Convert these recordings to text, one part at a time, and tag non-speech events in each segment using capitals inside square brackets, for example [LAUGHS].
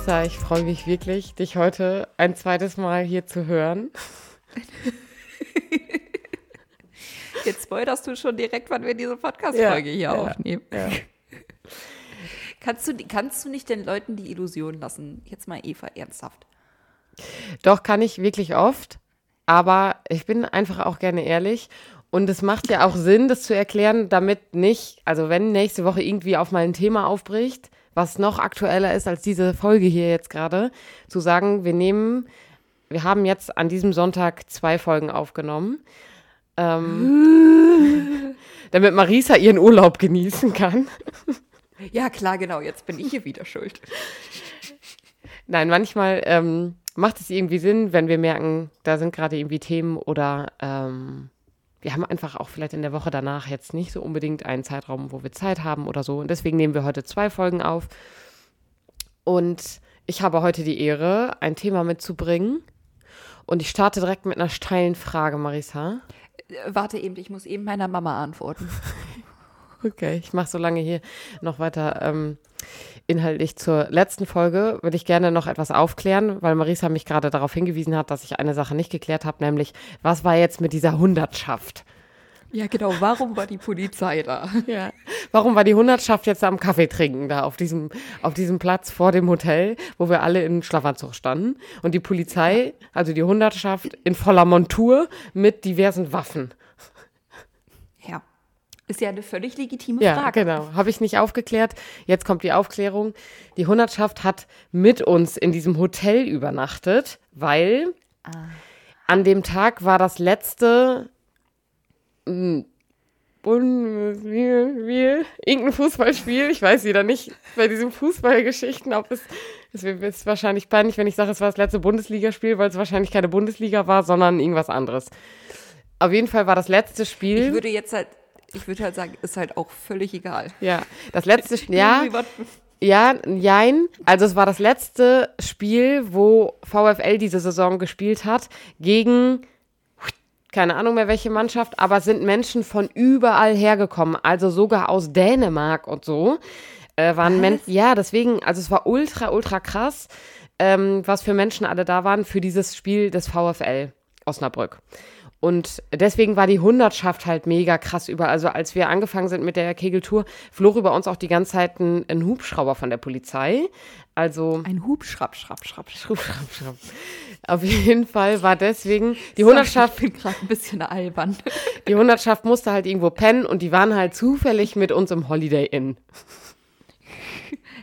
Marisa, ich freue mich wirklich, dich heute ein zweites Mal hier zu hören. [LAUGHS] Jetzt spoilerst du schon direkt, wann wir diese Podcast-Folge ja, hier ja, aufnehmen. Ja. [LAUGHS] kannst, du, kannst du nicht den Leuten die Illusion lassen? Jetzt mal Eva, ernsthaft. Doch, kann ich wirklich oft. Aber ich bin einfach auch gerne ehrlich. Und es macht ja auch Sinn, das zu erklären, damit nicht, also wenn nächste Woche irgendwie auf mal ein Thema aufbricht, was noch aktueller ist als diese Folge hier jetzt gerade, zu sagen, wir nehmen, wir haben jetzt an diesem Sonntag zwei Folgen aufgenommen. Ähm, [LAUGHS] damit Marisa ihren Urlaub genießen kann. [LAUGHS] Ja, klar, genau. Jetzt bin ich hier wieder schuld. Nein, manchmal ähm, macht es irgendwie Sinn, wenn wir merken, da sind gerade irgendwie Themen oder ähm, wir haben einfach auch vielleicht in der Woche danach jetzt nicht so unbedingt einen Zeitraum, wo wir Zeit haben oder so. Und deswegen nehmen wir heute zwei Folgen auf. Und ich habe heute die Ehre, ein Thema mitzubringen. Und ich starte direkt mit einer steilen Frage, Marisa. Äh, warte eben, ich muss eben meiner Mama antworten. [LAUGHS] okay, ich mache so lange hier noch weiter ähm, inhaltlich zur letzten Folge. Würde ich gerne noch etwas aufklären, weil Marisa mich gerade darauf hingewiesen hat, dass ich eine Sache nicht geklärt habe, nämlich was war jetzt mit dieser Hundertschaft? Ja, genau. Warum war die Polizei da? Ja. Warum war die Hundertschaft jetzt am Kaffee trinken da auf diesem, auf diesem Platz vor dem Hotel, wo wir alle in Schlafanzug standen? Und die Polizei, also die Hundertschaft, in voller Montur mit diversen Waffen. Ist ja eine völlig legitime ja, Frage. Ja, genau. Habe ich nicht aufgeklärt. Jetzt kommt die Aufklärung. Die Hundertschaft hat mit uns in diesem Hotel übernachtet, weil ah. an dem Tag war das letzte Bundesliga-Spiel, irgendein Fußballspiel, ich weiß wieder nicht, bei diesen Fußballgeschichten, ob es, es ist wahrscheinlich peinlich, wenn ich sage, es war das letzte Bundesligaspiel, weil es wahrscheinlich keine Bundesliga war, sondern irgendwas anderes. Auf jeden Fall war das letzte Spiel. Ich würde jetzt halt, ich würde halt sagen, ist halt auch völlig egal. Ja, das letzte Spiel, [LAUGHS] ja. Ja, jein. Also es war das letzte Spiel, wo VfL diese Saison gespielt hat gegen keine Ahnung mehr welche Mannschaft, aber sind Menschen von überall hergekommen, also sogar aus Dänemark und so. Äh, waren Menschen, ja, deswegen, also es war ultra, ultra krass, ähm, was für Menschen alle da waren für dieses Spiel des VfL Osnabrück. Und deswegen war die Hundertschaft halt mega krass über. Also als wir angefangen sind mit der Kegeltour, flog über uns auch die ganze Zeit ein, ein Hubschrauber von der Polizei. Also ein Hubschrapp, schrapp, schrapp, schrapp, schrapp, schrapp. Auf jeden Fall war deswegen die Hundertschaft. Ich bin gerade ein bisschen albern. Die Hundertschaft musste halt irgendwo pennen und die waren halt zufällig mit uns im Holiday Inn.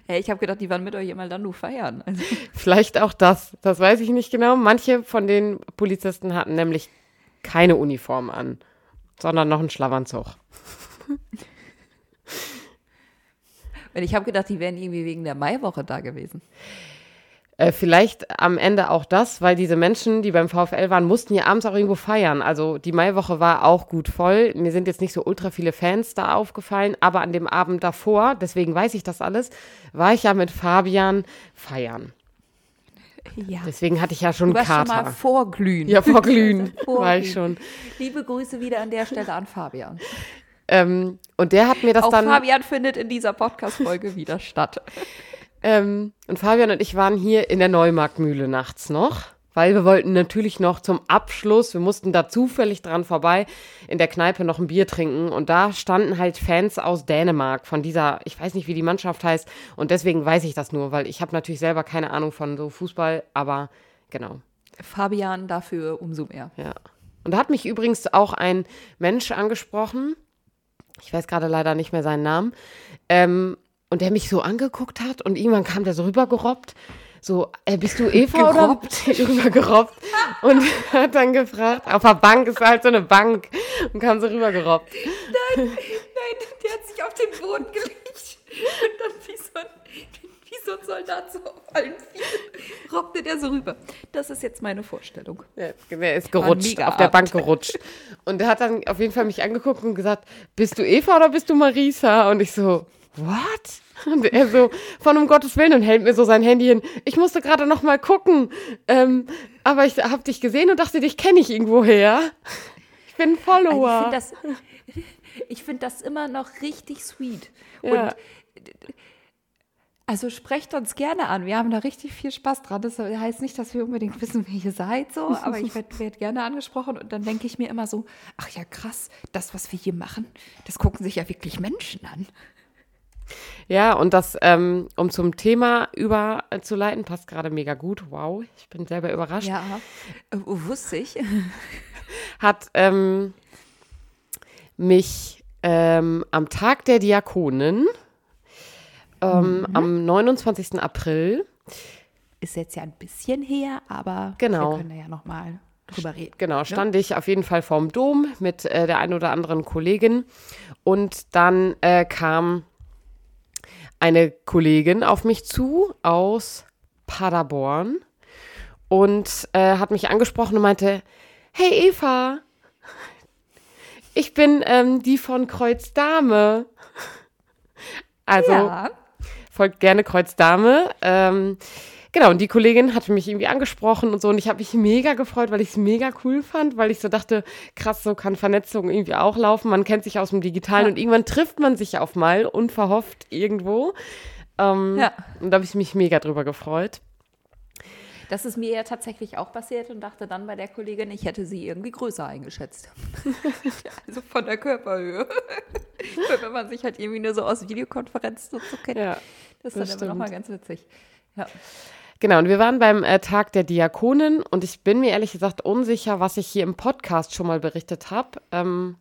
Hey, ich habe gedacht, die waren mit euch immer dann nur feiern. Also. Vielleicht auch das. Das weiß ich nicht genau. Manche von den Polizisten hatten nämlich keine Uniform an, sondern noch einen Schlafanzug. [LAUGHS] ich habe gedacht, die wären irgendwie wegen der Maiwoche da gewesen. Äh, vielleicht am Ende auch das, weil diese Menschen, die beim VfL waren, mussten ja abends auch irgendwo feiern. Also die Maiwoche war auch gut voll. Mir sind jetzt nicht so ultra viele Fans da aufgefallen, aber an dem Abend davor, deswegen weiß ich das alles, war ich ja mit Fabian feiern. Ja. Deswegen hatte ich ja schon du warst Kater. schon mal vorglühen. Ja, vorglühen, [LAUGHS] vorglühen. war ich schon. Liebe Grüße wieder an der Stelle an Fabian. Ähm, und der hat mir das Auch dann. Fabian findet in dieser Podcast-Folge wieder statt. Ähm, und Fabian und ich waren hier in der Neumarktmühle nachts noch, weil wir wollten natürlich noch zum Abschluss, wir mussten da zufällig dran vorbei, in der Kneipe noch ein Bier trinken. Und da standen halt Fans aus Dänemark von dieser, ich weiß nicht, wie die Mannschaft heißt. Und deswegen weiß ich das nur, weil ich habe natürlich selber keine Ahnung von so Fußball, aber genau. Fabian dafür umso mehr. Ja. Und da hat mich übrigens auch ein Mensch angesprochen, ich weiß gerade leider nicht mehr seinen Namen, ähm, und der mich so angeguckt hat und irgendwann kam der so rübergerobbt. So, äh, bist du Eva gerobbt? oder? Rübergerobbt. und [LAUGHS] hat dann gefragt, auf der Bank ist halt so eine Bank und kam so rübergerobbt. Nein, nein, der hat sich auf den Boden gelegt und dann wie so ein, wie so ein Soldat so auf allen Vieren robbte der so rüber. Das ist jetzt meine Vorstellung. Ja, der ist gerutscht, auf der Bank gerutscht. Und der hat dann auf jeden Fall mich angeguckt und gesagt, bist du Eva oder bist du Marisa? Und ich so, what? [LAUGHS] Und er so, von um Gottes Willen und hält mir so sein Handy hin. Ich musste gerade noch mal gucken, ähm, aber ich habe dich gesehen und dachte, dich kenne ich irgendwoher. Ich bin ein Follower. Also ich finde das, [LAUGHS] find das immer noch richtig sweet. Ja. Und Also sprecht uns gerne an. Wir haben da richtig viel Spaß dran. Das heißt nicht, dass wir unbedingt [LAUGHS] wissen, wer ihr seid, so, aber ich werde werd gerne angesprochen und dann denke ich mir immer so, ach ja, krass, das, was wir hier machen, das gucken sich ja wirklich Menschen an. Ja, und das, ähm, um zum Thema überzuleiten, passt gerade mega gut. Wow, ich bin selber überrascht. Ja, äh, wusste ich. [LAUGHS] Hat ähm, mich ähm, am Tag der Diakonen ähm, mhm. am 29. April. Ist jetzt ja ein bisschen her, aber genau. wir können da ja nochmal drüber reden. Genau, stand ja? ich auf jeden Fall vorm Dom mit äh, der einen oder anderen Kollegin. Und dann äh, kam eine Kollegin auf mich zu aus Paderborn und äh, hat mich angesprochen und meinte, hey Eva, ich bin ähm, die von Kreuz Dame. Also ja folgt gerne Kreuz Dame. Ähm, genau, und die Kollegin hatte mich irgendwie angesprochen und so. Und ich habe mich mega gefreut, weil ich es mega cool fand, weil ich so dachte, krass, so kann Vernetzung irgendwie auch laufen. Man kennt sich aus dem Digitalen ja. und irgendwann trifft man sich auf mal, unverhofft irgendwo. Ähm, ja. Und da habe ich mich mega drüber gefreut. Das ist mir ja tatsächlich auch passiert und dachte dann bei der Kollegin, ich hätte sie irgendwie größer eingeschätzt. [LAUGHS] also von der Körperhöhe. [LAUGHS] Wenn man sich halt irgendwie nur so aus Videokonferenzen so kennt. Ja, das ist dann immer nochmal ganz witzig. Ja. Genau, und wir waren beim äh, Tag der Diakonen und ich bin mir ehrlich gesagt unsicher, was ich hier im Podcast schon mal berichtet habe. Ähm,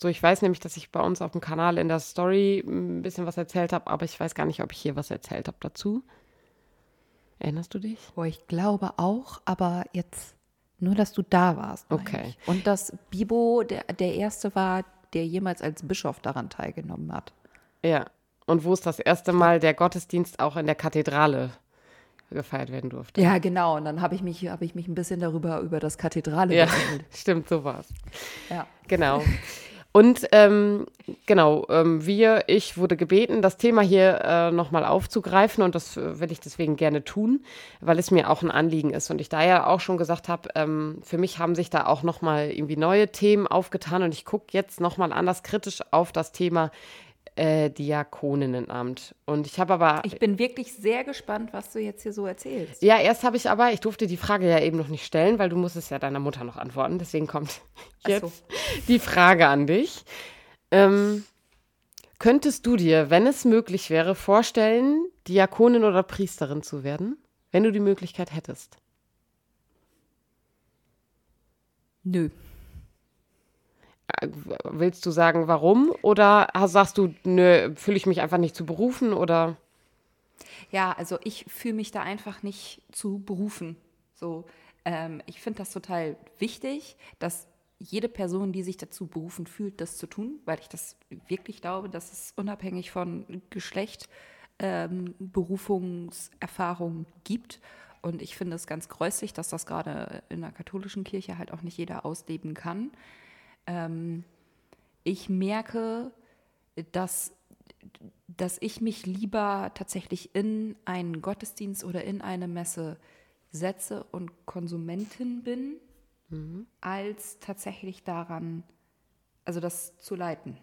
so, ich weiß nämlich, dass ich bei uns auf dem Kanal in der Story ein bisschen was erzählt habe, aber ich weiß gar nicht, ob ich hier was erzählt habe dazu. Erinnerst du dich? Boah, ich glaube auch, aber jetzt nur, dass du da warst. Okay. Und dass Bibo der, der Erste war, der jemals als Bischof daran teilgenommen hat. Ja. Und wo es das erste Mal der Gottesdienst auch in der Kathedrale gefeiert werden durfte. Ja, genau. Und dann habe ich mich, habe ich mich ein bisschen darüber über das Kathedrale ja, [LAUGHS] Stimmt, so war es. Ja. Genau. Und ähm, genau, ähm, wir, ich wurde gebeten, das Thema hier äh, nochmal aufzugreifen und das äh, will ich deswegen gerne tun, weil es mir auch ein Anliegen ist. Und ich da ja auch schon gesagt habe, ähm, für mich haben sich da auch nochmal irgendwie neue Themen aufgetan und ich gucke jetzt nochmal anders kritisch auf das Thema äh, Diakoninnenamt. Und ich habe aber. Ich bin wirklich sehr gespannt, was du jetzt hier so erzählst. Ja, erst habe ich aber, ich durfte die Frage ja eben noch nicht stellen, weil du musstest ja deiner Mutter noch antworten. Deswegen kommt jetzt so. die Frage an dich. Ähm, könntest du dir, wenn es möglich wäre, vorstellen, Diakonin oder Priesterin zu werden, wenn du die Möglichkeit hättest? Nö. Willst du sagen, warum? Oder sagst du, nö, fühle ich mich einfach nicht zu berufen oder? Ja, also ich fühle mich da einfach nicht zu berufen. So, ähm, ich finde das total wichtig, dass jede Person, die sich dazu berufen fühlt, das zu tun, weil ich das wirklich glaube, dass es unabhängig von Geschlecht ähm, Berufungserfahrung gibt. Und ich finde es ganz gräuslich, dass das gerade in der katholischen Kirche halt auch nicht jeder ausleben kann. Ähm, ich merke, dass, dass ich mich lieber tatsächlich in einen Gottesdienst oder in eine Messe setze und Konsumentin bin, mhm. als tatsächlich daran, also das zu leiten.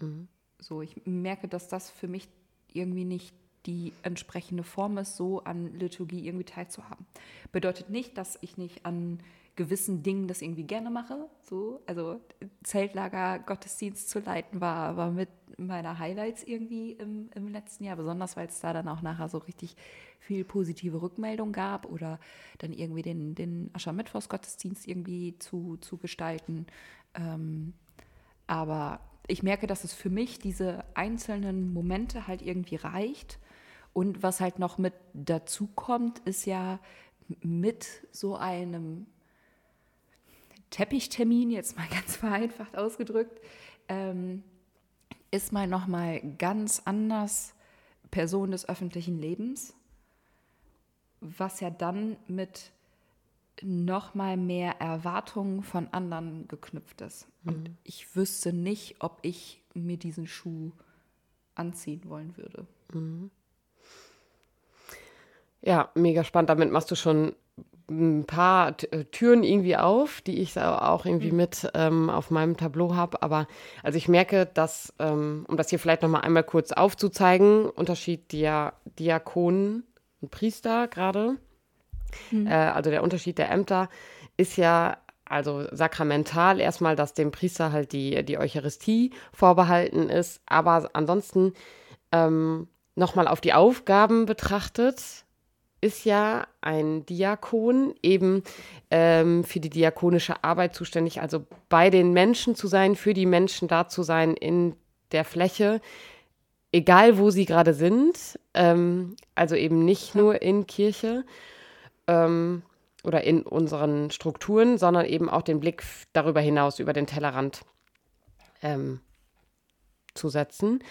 Mhm. So, ich merke, dass das für mich irgendwie nicht die entsprechende Form ist, so an Liturgie irgendwie teilzuhaben. Bedeutet nicht, dass ich nicht an gewissen Dingen das irgendwie gerne mache. So, also Zeltlager, Gottesdienst zu leiten war, war mit meiner Highlights irgendwie im, im letzten Jahr, besonders weil es da dann auch nachher so richtig viel positive Rückmeldung gab oder dann irgendwie den, den Aschermittwochsgottesdienst irgendwie zu, zu gestalten. Ähm, aber ich merke, dass es für mich diese einzelnen Momente halt irgendwie reicht. Und was halt noch mit dazu kommt, ist ja mit so einem Teppichtermin, jetzt mal [LAUGHS] ganz vereinfacht ausgedrückt, ähm, ist man nochmal ganz anders Person des öffentlichen Lebens, was ja dann mit nochmal mehr Erwartungen von anderen geknüpft ist. Mhm. Und ich wüsste nicht, ob ich mir diesen Schuh anziehen wollen würde. Mhm. Ja, mega spannend. Damit machst du schon ein paar äh, Türen irgendwie auf, die ich auch irgendwie mhm. mit ähm, auf meinem Tableau habe. Aber also ich merke, dass, ähm, um das hier vielleicht nochmal einmal kurz aufzuzeigen, Unterschied Dia Diakonen und Priester gerade. Mhm. Äh, also der Unterschied der Ämter ist ja also sakramental erstmal, dass dem Priester halt die, die Eucharistie vorbehalten ist, aber ansonsten ähm, nochmal auf die Aufgaben betrachtet, ist ja ein Diakon eben ähm, für die diakonische Arbeit zuständig, also bei den Menschen zu sein, für die Menschen da zu sein in der Fläche, egal wo sie gerade sind, ähm, also eben nicht nur in Kirche ähm, oder in unseren Strukturen, sondern eben auch den Blick darüber hinaus, über den Tellerrand ähm, zu setzen.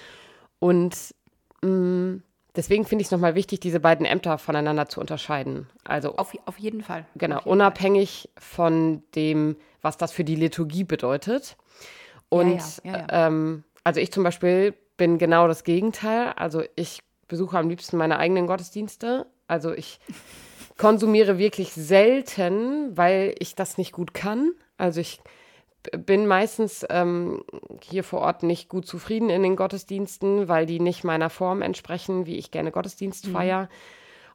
Und mh, mm, deswegen finde ich es nochmal wichtig, diese beiden Ämter voneinander zu unterscheiden. Also auf, auf jeden Fall. Genau, jeden unabhängig Fall. von dem, was das für die Liturgie bedeutet. Und ja, ja, ja, ähm, also ich zum Beispiel bin genau das Gegenteil. Also ich besuche am liebsten meine eigenen Gottesdienste. Also ich [LAUGHS] konsumiere wirklich selten, weil ich das nicht gut kann. Also ich bin meistens ähm, hier vor Ort nicht gut zufrieden in den Gottesdiensten, weil die nicht meiner Form entsprechen, wie ich gerne Gottesdienst mhm. feiere.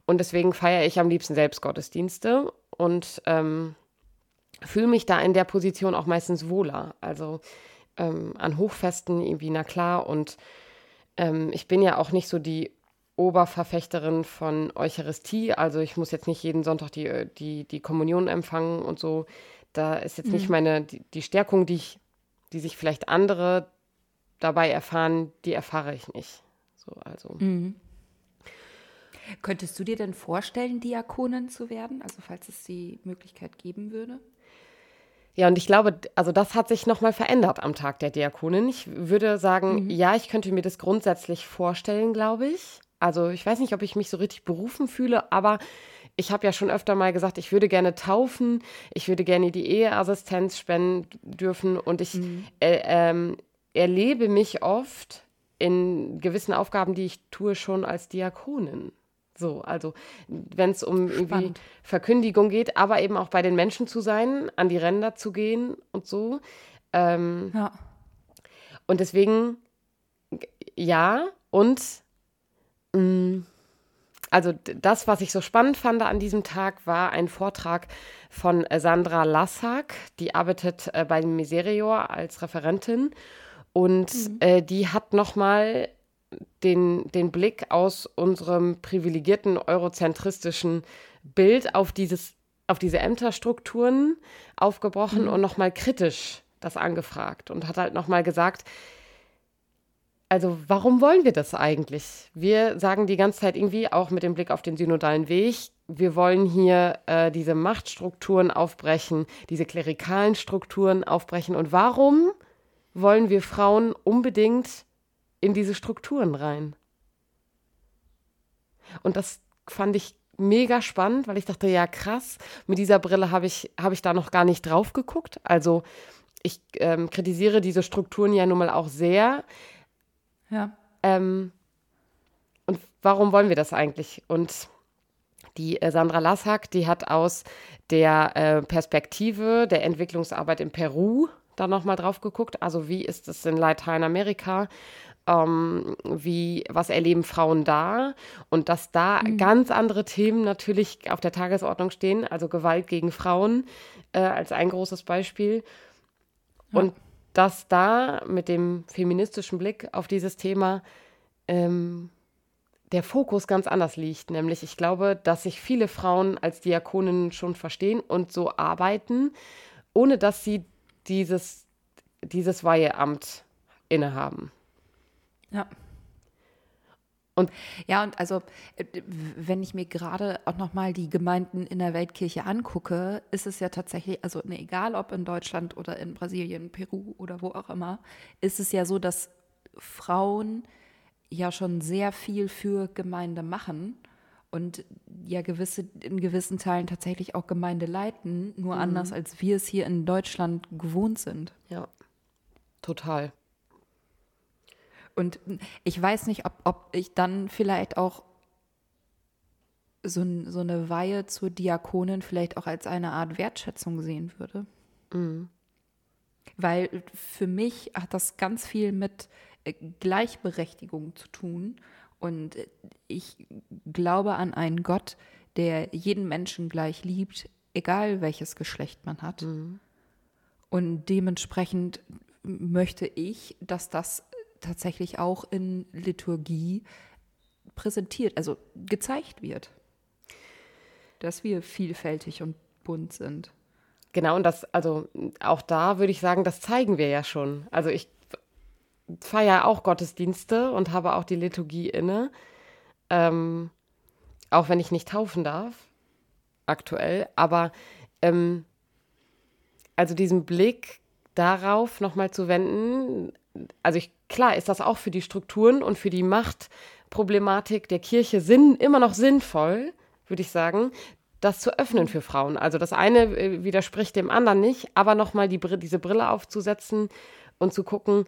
Und deswegen feiere ich am liebsten selbst Gottesdienste und ähm, fühle mich da in der Position auch meistens wohler. Also ähm, an Hochfesten irgendwie, na klar. Und ähm, ich bin ja auch nicht so die Oberverfechterin von Eucharistie. Also ich muss jetzt nicht jeden Sonntag die, die, die Kommunion empfangen und so. Da ist jetzt mhm. nicht meine, die, die Stärkung, die ich, die sich vielleicht andere dabei erfahren, die erfahre ich nicht. So, also. Mhm. Könntest du dir denn vorstellen, Diakonin zu werden? Also falls es die Möglichkeit geben würde? Ja, und ich glaube, also das hat sich nochmal verändert am Tag der Diakonin. Ich würde sagen, mhm. ja, ich könnte mir das grundsätzlich vorstellen, glaube ich. Also ich weiß nicht, ob ich mich so richtig berufen fühle, aber ich habe ja schon öfter mal gesagt, ich würde gerne taufen, ich würde gerne die Eheassistenz spenden dürfen und ich mhm. äh, ähm, erlebe mich oft in gewissen Aufgaben, die ich tue, schon als Diakonin. So, also wenn es um irgendwie Verkündigung geht, aber eben auch bei den Menschen zu sein, an die Ränder zu gehen und so. Ähm, ja. Und deswegen, ja, und mh, mm, also das, was ich so spannend fand an diesem Tag, war ein Vortrag von Sandra Lassack. Die arbeitet äh, bei Miserior als Referentin und mhm. äh, die hat nochmal den, den Blick aus unserem privilegierten eurozentristischen Bild auf, dieses, auf diese Ämterstrukturen aufgebrochen mhm. und nochmal kritisch das angefragt und hat halt nochmal gesagt, also warum wollen wir das eigentlich? Wir sagen die ganze Zeit irgendwie, auch mit dem Blick auf den synodalen Weg, wir wollen hier äh, diese Machtstrukturen aufbrechen, diese klerikalen Strukturen aufbrechen. Und warum wollen wir Frauen unbedingt in diese Strukturen rein? Und das fand ich mega spannend, weil ich dachte, ja krass, mit dieser Brille habe ich, hab ich da noch gar nicht drauf geguckt. Also ich ähm, kritisiere diese Strukturen ja nun mal auch sehr. Ja. Ähm, und warum wollen wir das eigentlich? Und die äh, Sandra Lassack, die hat aus der äh, Perspektive der Entwicklungsarbeit in Peru da nochmal drauf geguckt. Also wie ist es in Lateinamerika? Ähm, wie, was erleben Frauen da? Und dass da mhm. ganz andere Themen natürlich auf der Tagesordnung stehen, also Gewalt gegen Frauen äh, als ein großes Beispiel. Und dass da mit dem feministischen Blick auf dieses Thema ähm, der Fokus ganz anders liegt. Nämlich, ich glaube, dass sich viele Frauen als Diakoninnen schon verstehen und so arbeiten, ohne dass sie dieses, dieses Weiheamt innehaben. Ja. Und ja, und also, äh, wenn ich mir gerade auch nochmal die Gemeinden in der Weltkirche angucke, ist es ja tatsächlich, also ne, egal ob in Deutschland oder in Brasilien, Peru oder wo auch immer, ist es ja so, dass Frauen ja schon sehr viel für Gemeinde machen und ja gewisse, in gewissen Teilen tatsächlich auch Gemeinde leiten, nur mhm. anders, als wir es hier in Deutschland gewohnt sind. Ja, total. Und ich weiß nicht, ob, ob ich dann vielleicht auch so, so eine Weihe zur Diakonin vielleicht auch als eine Art Wertschätzung sehen würde. Mhm. Weil für mich hat das ganz viel mit äh, Gleichberechtigung zu tun. Und ich glaube an einen Gott, der jeden Menschen gleich liebt, egal welches Geschlecht man hat. Mhm. Und dementsprechend möchte ich, dass das tatsächlich auch in Liturgie präsentiert, also gezeigt wird. Dass wir vielfältig und bunt sind. Genau, und das, also auch da würde ich sagen, das zeigen wir ja schon. Also ich feiere auch Gottesdienste und habe auch die Liturgie inne. Ähm, auch wenn ich nicht taufen darf, aktuell. Aber ähm, also diesen Blick darauf nochmal zu wenden, also ich, klar ist das auch für die Strukturen und für die Machtproblematik der Kirche Sinn, immer noch sinnvoll, würde ich sagen, das zu öffnen für Frauen. Also das eine äh, widerspricht dem anderen nicht, aber nochmal die, diese Brille aufzusetzen und zu gucken,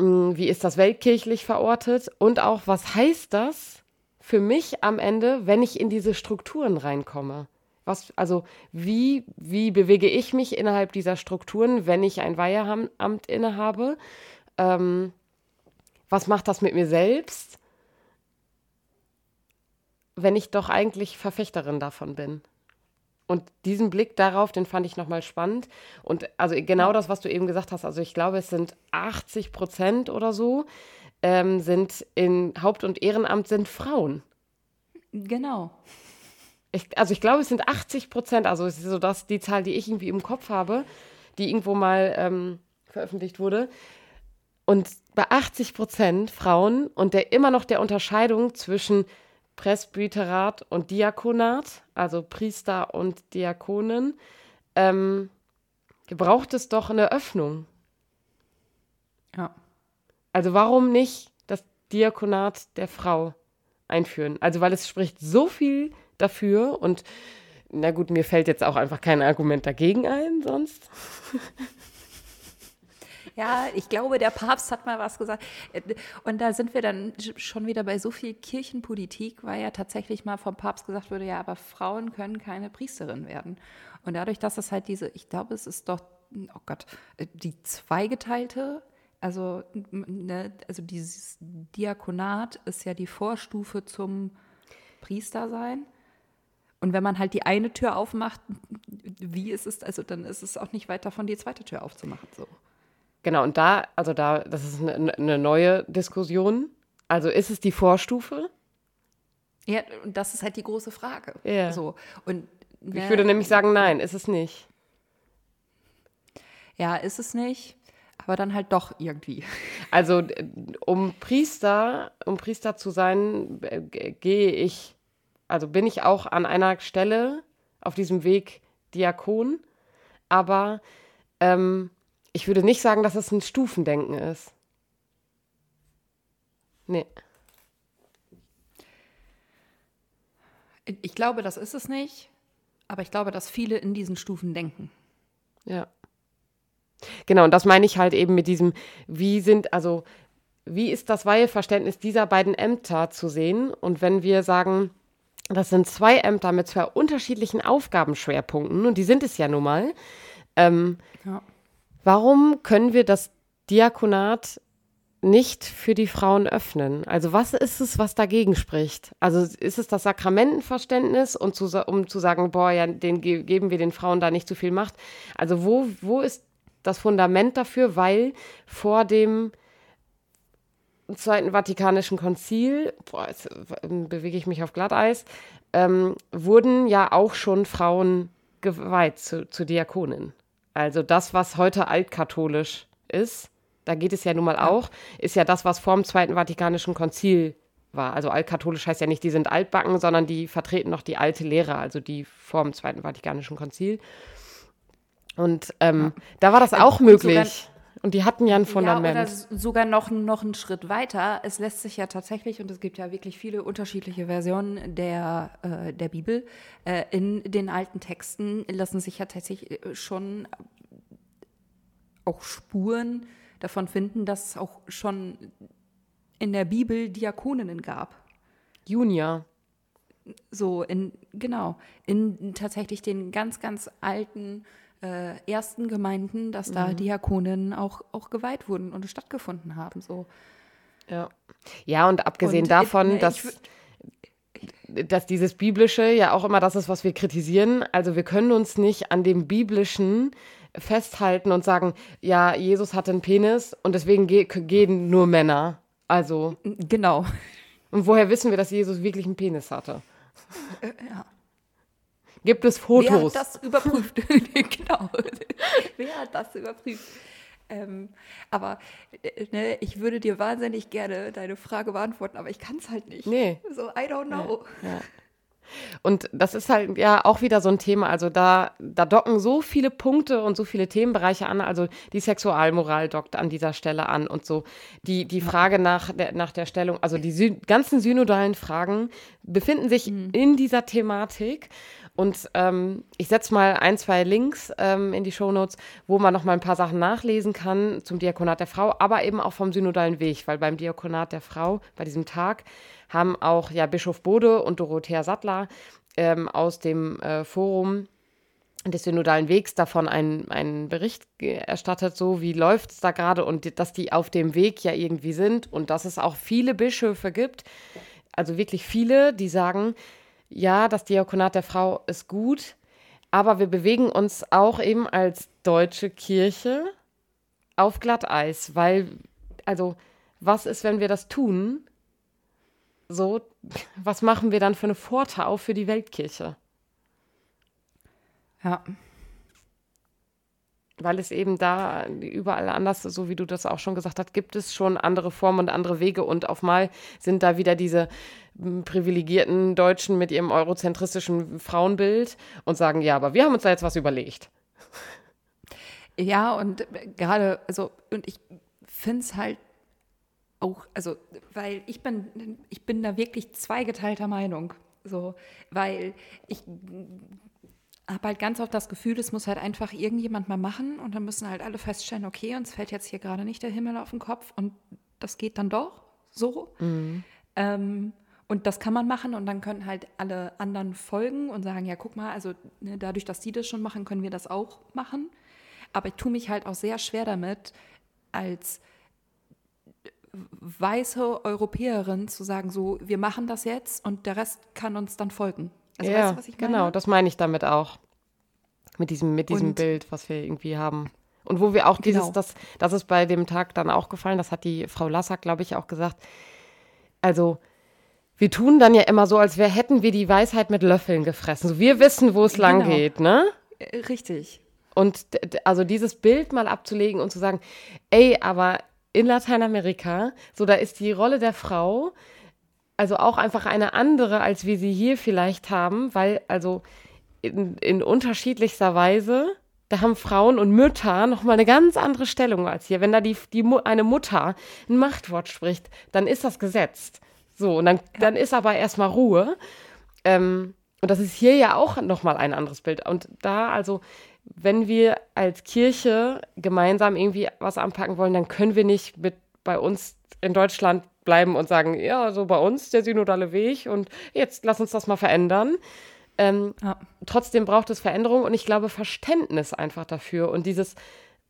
hm, wie ist das weltkirchlich verortet und auch, was heißt das für mich am Ende, wenn ich in diese Strukturen reinkomme? Was, also wie, wie bewege ich mich innerhalb dieser Strukturen, wenn ich ein Weiheamt innehabe? Ähm, was macht das mit mir selbst, wenn ich doch eigentlich Verfechterin davon bin? Und diesen Blick darauf, den fand ich nochmal spannend. Und also genau das, was du eben gesagt hast, also ich glaube, es sind 80 Prozent oder so, ähm, sind in Haupt- und Ehrenamt sind Frauen. Genau. Ich, also ich glaube, es sind 80 Prozent, also es ist so das, die Zahl, die ich irgendwie im Kopf habe, die irgendwo mal ähm, veröffentlicht wurde. Und bei 80 Prozent Frauen und der immer noch der Unterscheidung zwischen Presbyterat und Diakonat, also Priester und Diakonen, ähm, braucht es doch eine Öffnung. Ja. Also warum nicht das Diakonat der Frau einführen? Also weil es spricht so viel dafür und na gut, mir fällt jetzt auch einfach kein Argument dagegen ein, sonst. [LAUGHS] Ja, ich glaube, der Papst hat mal was gesagt. Und da sind wir dann schon wieder bei so viel Kirchenpolitik, weil ja tatsächlich mal vom Papst gesagt wurde, ja, aber Frauen können keine Priesterin werden. Und dadurch, dass es halt diese, ich glaube, es ist doch, oh Gott, die zweigeteilte also, ne, also dieses Diakonat ist ja die Vorstufe zum Priestersein. Und wenn man halt die eine Tür aufmacht, wie ist es, also dann ist es auch nicht weit davon, die zweite Tür aufzumachen. So. Genau, und da, also da, das ist eine, eine neue Diskussion. Also ist es die Vorstufe? Ja, und das ist halt die große Frage. Ja. So. Und, ne, ich würde nämlich sagen, nein, ist es nicht. Ja, ist es nicht, aber dann halt doch irgendwie. [LAUGHS] Also um Priester, um Priester zu sein, äh, gehe ich also bin ich auch an einer Stelle auf diesem Weg Diakon, aber ähm, ich würde nicht sagen, dass es ein Stufendenken ist. Nee. Ich glaube, das ist es nicht, aber ich glaube, dass viele in diesen Stufen denken. Ja. Genau, und das meine ich halt eben mit diesem, wie sind, also, wie ist das Weiheverständnis dieser beiden Ämter zu sehen? Und wenn wir sagen, das sind zwei Ämter mit zwei unterschiedlichen Aufgabenschwerpunkten und die sind es ja nun mal. Ähm, ja. Warum können wir das Diakonat nicht für die Frauen öffnen? Also was ist es, was dagegen spricht? Also ist es das Sakramentenverständnis und zu, um zu sagen, boah, ja, den geben wir den Frauen da nicht zu viel Macht? Also wo, wo ist das Fundament dafür? Weil vor dem Zweiten Vatikanischen Konzil, boah, jetzt ähm, bewege ich mich auf Glatteis, ähm, wurden ja auch schon Frauen geweiht zu, zu Diakonen. Also das, was heute altkatholisch ist, da geht es ja nun mal auch, ist ja das, was vor dem Zweiten Vatikanischen Konzil war. Also altkatholisch heißt ja nicht, die sind altbacken, sondern die vertreten noch die alte Lehre, also die vor dem Zweiten Vatikanischen Konzil. Und ähm, ja. da war das auch möglich. Und die hatten ja ein Fundament. Ja, oder sogar noch, noch einen Schritt weiter. Es lässt sich ja tatsächlich, und es gibt ja wirklich viele unterschiedliche Versionen der, äh, der Bibel, äh, in den alten Texten lassen sich ja tatsächlich äh, schon auch Spuren davon finden, dass es auch schon in der Bibel Diakoninnen gab. Junia. So in, genau, in tatsächlich den ganz, ganz alten äh, ersten Gemeinden, dass da mhm. Diakoninnen auch, auch geweiht wurden und stattgefunden haben. So. Ja. Ja, und abgesehen und, davon, ne, dass, dass dieses Biblische ja auch immer das ist, was wir kritisieren. Also wir können uns nicht an dem Biblischen festhalten und sagen, ja, Jesus hatte einen Penis und deswegen ge gehen nur Männer. Also. Genau. Und woher wissen wir, dass Jesus wirklich einen Penis hatte? Äh, ja. Gibt es Fotos? Wer hat das überprüft? [LAUGHS] [LAUGHS] genau. Wer hat das überprüft? Ähm, aber äh, ne, ich würde dir wahnsinnig gerne deine Frage beantworten, aber ich kann es halt nicht. Nee. So, I don't know. Ja, ja. Und das ist halt ja auch wieder so ein Thema. Also da, da docken so viele Punkte und so viele Themenbereiche an. Also die Sexualmoral dockt an dieser Stelle an und so. Die, die Frage nach der, nach der Stellung, also die ganzen synodalen Fragen befinden sich mhm. in dieser Thematik. Und ähm, ich setze mal ein, zwei Links ähm, in die Shownotes, wo man noch mal ein paar Sachen nachlesen kann zum Diakonat der Frau, aber eben auch vom synodalen Weg, weil beim Diakonat der Frau, bei diesem Tag, haben auch ja Bischof Bode und Dorothea Sattler ähm, aus dem äh, Forum des synodalen Wegs davon einen, einen Bericht erstattet, so wie läuft es da gerade und dass die auf dem Weg ja irgendwie sind und dass es auch viele Bischöfe gibt, also wirklich viele, die sagen, ja, das Diakonat der Frau ist gut, aber wir bewegen uns auch eben als deutsche Kirche auf Glatteis, weil, also, was ist, wenn wir das tun? So, was machen wir dann für eine Vortau für die Weltkirche? Ja weil es eben da überall anders, so wie du das auch schon gesagt hast, gibt es schon andere Formen und andere Wege und auf mal sind da wieder diese hm, privilegierten Deutschen mit ihrem eurozentristischen Frauenbild und sagen, ja, aber wir haben uns da jetzt was überlegt. Ja, und gerade, also, und ich finde es halt auch, also, weil ich bin, ich bin da wirklich zweigeteilter Meinung. So, weil ich habe halt ganz oft das Gefühl, es muss halt einfach irgendjemand mal machen und dann müssen halt alle feststellen, okay, uns fällt jetzt hier gerade nicht der Himmel auf den Kopf und das geht dann doch so. Mhm. Ähm, und das kann man machen und dann können halt alle anderen folgen und sagen, ja, guck mal, also ne, dadurch, dass die das schon machen, können wir das auch machen. Aber ich tue mich halt auch sehr schwer damit, als weiße Europäerin zu sagen, so, wir machen das jetzt und der Rest kann uns dann folgen. Also ja, weißt du, was ich meine? Genau, das meine ich damit auch. Mit diesem, mit diesem Bild, was wir irgendwie haben. Und wo wir auch dieses, genau. das, das ist bei dem Tag dann auch gefallen, das hat die Frau Lassack, glaube ich, auch gesagt. Also, wir tun dann ja immer so, als wär, hätten wir die Weisheit mit Löffeln gefressen. So, wir wissen, wo es genau. lang geht, ne? Äh, richtig. Und also dieses Bild mal abzulegen und zu sagen, ey, aber in Lateinamerika, so da ist die Rolle der Frau also auch einfach eine andere, als wir sie hier vielleicht haben, weil also in, in unterschiedlichster Weise, da haben Frauen und Mütter nochmal eine ganz andere Stellung als hier. Wenn da die, die, eine Mutter ein Machtwort spricht, dann ist das gesetzt. So, und dann, dann ist aber erstmal Ruhe. Ähm, und das ist hier ja auch nochmal ein anderes Bild. Und da, also, wenn wir als Kirche gemeinsam irgendwie was anpacken wollen, dann können wir nicht mit bei uns in Deutschland bleiben und sagen, ja, so bei uns der synodale Weg und jetzt lass uns das mal verändern. Ähm, ja. Trotzdem braucht es Veränderung und ich glaube Verständnis einfach dafür und dieses,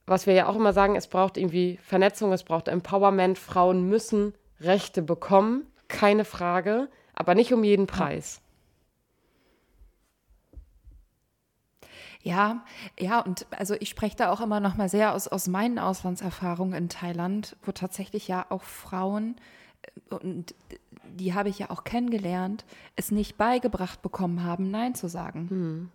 was wir ja auch immer sagen, es braucht irgendwie Vernetzung, es braucht Empowerment. Frauen müssen Rechte bekommen, keine Frage, aber nicht um jeden Preis. Ja, ja, und also ich spreche da auch immer noch mal sehr aus, aus meinen Auslandserfahrungen in Thailand, wo tatsächlich ja auch Frauen und die habe ich ja auch kennengelernt, es nicht beigebracht bekommen haben, Nein zu sagen. Hm.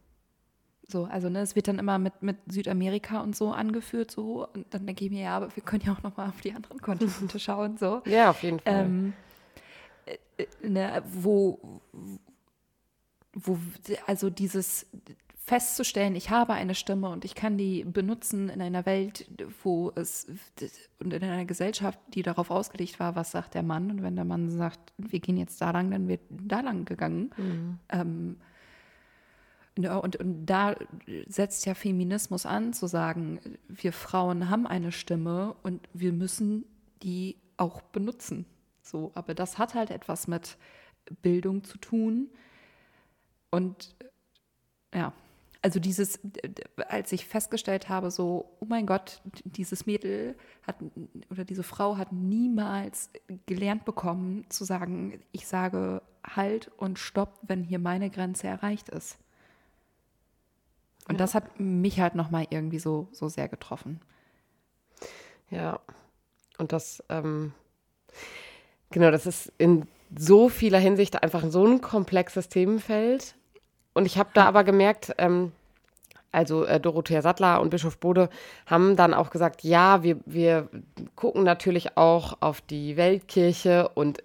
So, also ne, es wird dann immer mit, mit Südamerika und so angeführt, so, und dann denke ich mir, ja, aber wir können ja auch noch mal auf die anderen Kontinente [LAUGHS] schauen, so. Ja, auf jeden Fall. Ähm, äh, äh, ne, wo, wo, also dieses, festzustellen, ich habe eine Stimme und ich kann die benutzen in einer Welt, wo es und in einer Gesellschaft, die darauf ausgelegt war, was sagt der Mann und wenn der Mann sagt, wir gehen jetzt da lang, dann wird da lang gegangen. Mhm. Ähm, und, und da setzt ja Feminismus an, zu sagen, wir Frauen haben eine Stimme und wir müssen die auch benutzen. So, aber das hat halt etwas mit Bildung zu tun, Und ja, also dieses, als ich festgestellt habe, so, oh mein Gott, dieses Mädel hat oder diese Frau hat niemals gelernt bekommen zu sagen, ich sage Halt und Stopp, wenn hier meine Grenze erreicht ist. Und ja. das hat mich halt nochmal irgendwie so, so sehr getroffen. Ja, und das, ähm, genau, das ist in so vieler Hinsicht einfach so ein komplexes Themenfeld. Und ich habe da aber gemerkt, ähm, also äh, Dorothea Sattler und Bischof Bode haben dann auch gesagt, ja, wir, wir gucken natürlich auch auf die Weltkirche und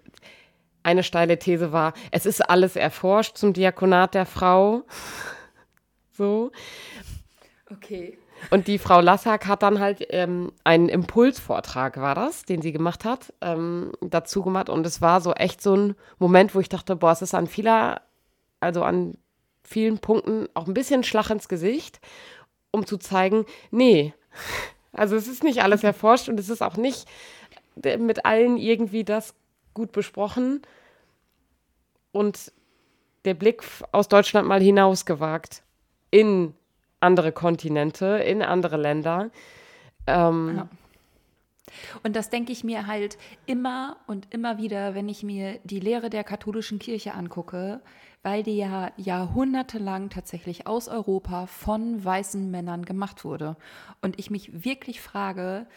eine steile These war, es ist alles erforscht zum Diakonat der Frau. so. Okay. Und die Frau Lassack hat dann halt ähm, einen Impulsvortrag, war das, den sie gemacht hat, ähm, dazu gemacht. Und es war so echt so ein Moment, wo ich dachte, boah, es ist an vieler, also an vielen Punkten auch ein bisschen Schlag ins Gesicht, um zu zeigen, nee, also es ist nicht alles erforscht und es ist auch nicht mit allen irgendwie das gut besprochen und der Blick aus Deutschland mal hinausgewagt in andere Kontinente, in andere Länder. Ähm, ja. Und das denke ich mir halt immer und immer wieder, wenn ich mir die Lehre der katholischen Kirche angucke, weil die ja jahrhundertelang tatsächlich aus Europa von weißen Männern gemacht wurde. Und ich mich wirklich frage,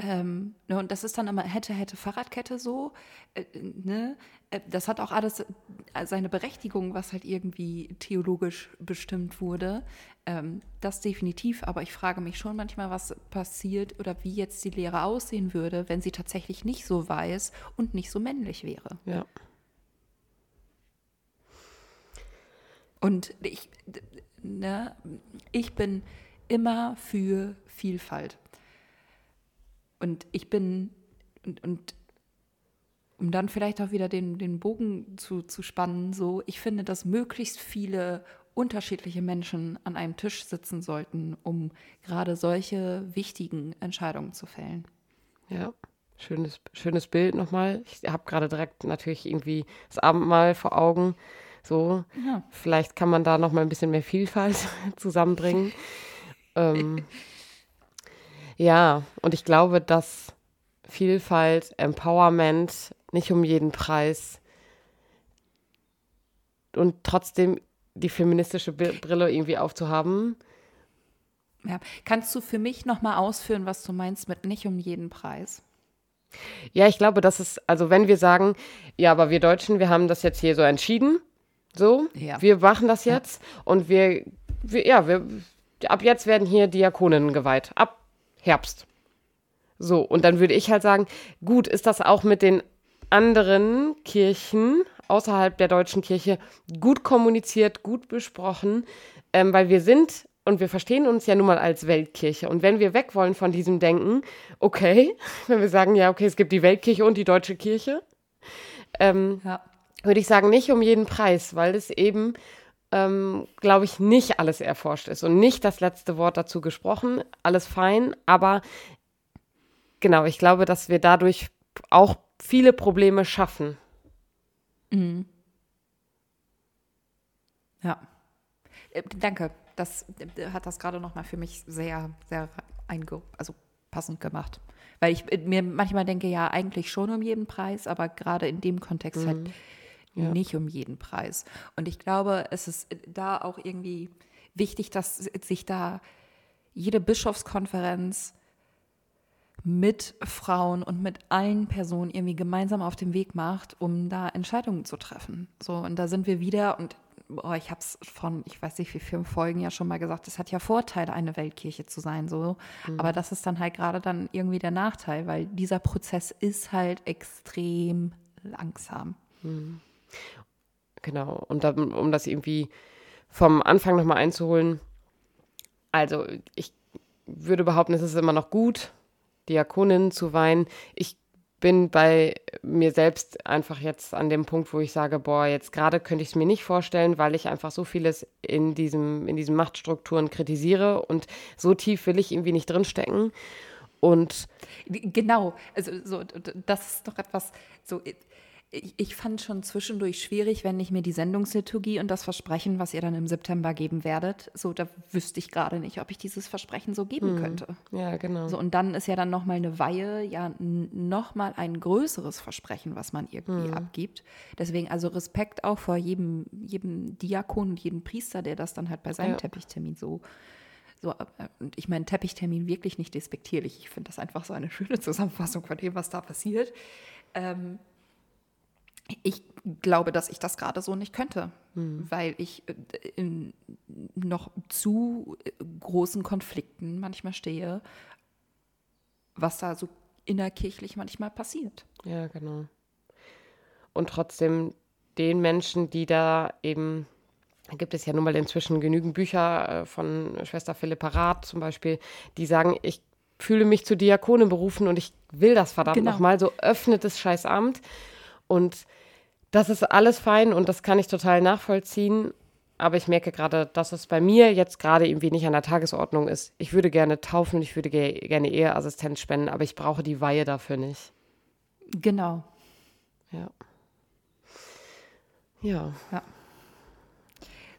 ähm, ne, und das ist dann immer hätte, hätte, Fahrradkette so. Äh, ne? Äh, das hat auch alles äh, seine Berechtigung, was halt irgendwie theologisch bestimmt wurde. Ähm, das definitiv, aber ich frage mich schon manchmal, was passiert oder wie jetzt die Lehre aussehen würde, wenn sie tatsächlich nicht so weiß und nicht so männlich wäre. Ja. Und ich, ne, ich bin immer für Vielfalt. Und ich bin, und, und um dann vielleicht auch wieder den, den Bogen zu, zu spannen, so, ich finde, dass möglichst viele unterschiedliche Menschen an einem Tisch sitzen sollten, um gerade solche wichtigen Entscheidungen zu fällen. Ja, schönes, schönes Bild nochmal. Ich habe gerade direkt natürlich irgendwie das Abendmahl vor Augen. So, ja. vielleicht kann man da nochmal ein bisschen mehr Vielfalt [LAUGHS] zusammenbringen. ähm, ja, und ich glaube, dass Vielfalt, Empowerment nicht um jeden Preis und trotzdem die feministische Brille irgendwie aufzuhaben. Ja. Kannst du für mich nochmal ausführen, was du meinst mit nicht um jeden Preis? Ja, ich glaube, das ist, also wenn wir sagen, ja, aber wir Deutschen, wir haben das jetzt hier so entschieden, so, ja. wir machen das jetzt ja. und wir, wir, ja, wir, ab jetzt werden hier Diakoninnen geweiht. Ab Herbst. So, und dann würde ich halt sagen, gut, ist das auch mit den anderen Kirchen außerhalb der deutschen Kirche gut kommuniziert, gut besprochen, ähm, weil wir sind und wir verstehen uns ja nun mal als Weltkirche. Und wenn wir weg wollen von diesem Denken, okay, [LAUGHS] wenn wir sagen, ja, okay, es gibt die Weltkirche und die deutsche Kirche, ähm, ja. Würde ich sagen, nicht um jeden Preis, weil es eben ähm, glaube ich, nicht alles erforscht ist und nicht das letzte Wort dazu gesprochen. Alles fein, aber genau, ich glaube, dass wir dadurch auch viele Probleme schaffen. Mhm. Ja. Äh, danke. Das äh, hat das gerade nochmal für mich sehr, sehr einge also passend gemacht. Weil ich äh, mir manchmal denke, ja, eigentlich schon um jeden Preis, aber gerade in dem Kontext halt mhm. halt ja. nicht um jeden Preis. Und ich glaube, es ist da auch irgendwie wichtig, dass sich da jede Bischofskonferenz mit Frauen und mit allen Personen irgendwie gemeinsam auf den Weg macht, um da Entscheidungen zu treffen. So, und da sind wir wieder und oh, ich habe es von, ich weiß nicht, wie vielen Folgen ja schon mal gesagt, es hat ja Vorteile, eine Weltkirche zu sein, so. Mhm. Aber das ist dann halt gerade dann irgendwie der Nachteil, weil dieser Prozess ist halt extrem langsam. Mhm. Genau. Und dann, um das irgendwie vom Anfang nochmal einzuholen, also ich würde behaupten, es ist immer noch gut, Diakoninnen zu weihen. Ich bin bei mir selbst einfach jetzt an dem Punkt, wo ich sage, boah, jetzt gerade könnte ich es mir nicht vorstellen, weil ich einfach so vieles in diesem, in diesen Machtstrukturen kritisiere und so tief will ich irgendwie nicht drinstecken. Und genau, also so, das ist doch etwas so ich, ich fand schon zwischendurch schwierig, wenn ich mir die Sendungsliturgie und das Versprechen, was ihr dann im September geben werdet, so da wüsste ich gerade nicht, ob ich dieses Versprechen so geben hm. könnte. Ja, genau. So und dann ist ja dann noch mal eine Weihe ja noch mal ein größeres Versprechen, was man irgendwie hm. abgibt. Deswegen also Respekt auch vor jedem jedem Diakon und jedem Priester, der das dann halt bei seinem ja. Teppichtermin so so, äh, und ich meine Teppichtermin wirklich nicht despektierlich. Ich finde das einfach so eine schöne Zusammenfassung von dem, was da passiert. Ähm, ich glaube, dass ich das gerade so nicht könnte, mhm. weil ich äh, in noch zu äh, großen Konflikten manchmal stehe, was da so innerkirchlich manchmal passiert. Ja, genau. Und trotzdem den Menschen, die da eben, da gibt es ja nun mal inzwischen genügend Bücher äh, von Schwester Philippa Rath zum Beispiel, die sagen, ich fühle mich zu Diakonin berufen und ich will das verdammt genau. nochmal, so öffnet das Scheißamt und das ist alles fein und das kann ich total nachvollziehen. Aber ich merke gerade, dass es bei mir jetzt gerade irgendwie nicht an der Tagesordnung ist. Ich würde gerne taufen ich würde ge gerne Eheassistenz spenden, aber ich brauche die Weihe dafür nicht. Genau. Ja. Ja. ja.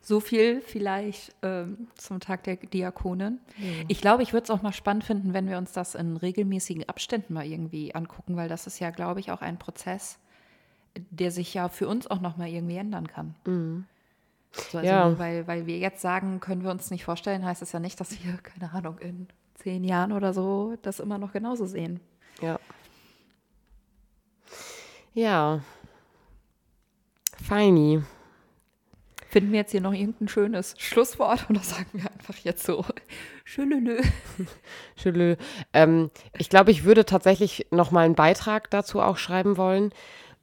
So viel vielleicht ähm, zum Tag der Diakonin. Ja. Ich glaube, ich würde es auch mal spannend finden, wenn wir uns das in regelmäßigen Abständen mal irgendwie angucken, weil das ist ja, glaube ich, auch ein Prozess der sich ja für uns auch nochmal irgendwie ändern kann. Mhm. So, also ja. weil, weil wir jetzt sagen, können wir uns nicht vorstellen, heißt es ja nicht, dass wir, keine Ahnung, in zehn Jahren oder so das immer noch genauso sehen. Ja. Ja. Feini. Finden wir jetzt hier noch irgendein schönes Schlusswort oder sagen wir einfach jetzt so [LAUGHS] Schölölö? Schölö. [LAUGHS] Ähm, ich glaube, ich würde tatsächlich noch mal einen Beitrag dazu auch schreiben wollen.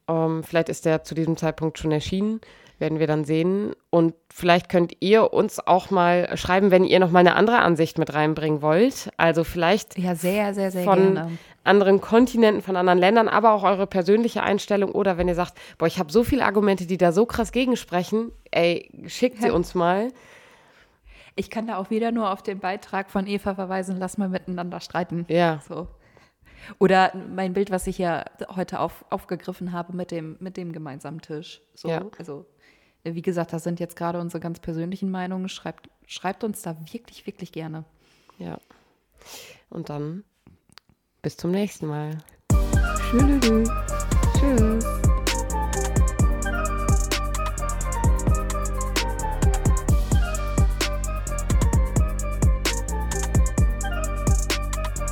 Ähm, vielleicht ist der zu diesem Zeitpunkt schon erschienen, werden wir dann sehen. Und vielleicht könnt ihr uns auch mal schreiben, wenn ihr noch mal eine andere Ansicht mit reinbringen wollt. Also vielleicht ja sehr, sehr, sehr von gerne. anderen Kontinenten, von anderen Ländern, aber auch eure persönliche Einstellung. Oder wenn ihr sagt, boah, ich habe so viele Argumente, die da so krass gegensprechen, ey, schickt sie uns mal. Ich kann da auch wieder nur auf den Beitrag von Eva verweisen, lass mal miteinander streiten. Ja. So. Oder mein Bild, was ich ja heute auf, aufgegriffen habe mit dem, mit dem gemeinsamen Tisch. So, ja. Also, wie gesagt, das sind jetzt gerade unsere ganz persönlichen Meinungen. Schreibt, schreibt uns da wirklich, wirklich gerne. Ja. Und dann bis zum nächsten Mal. Tschüss. Tschüss.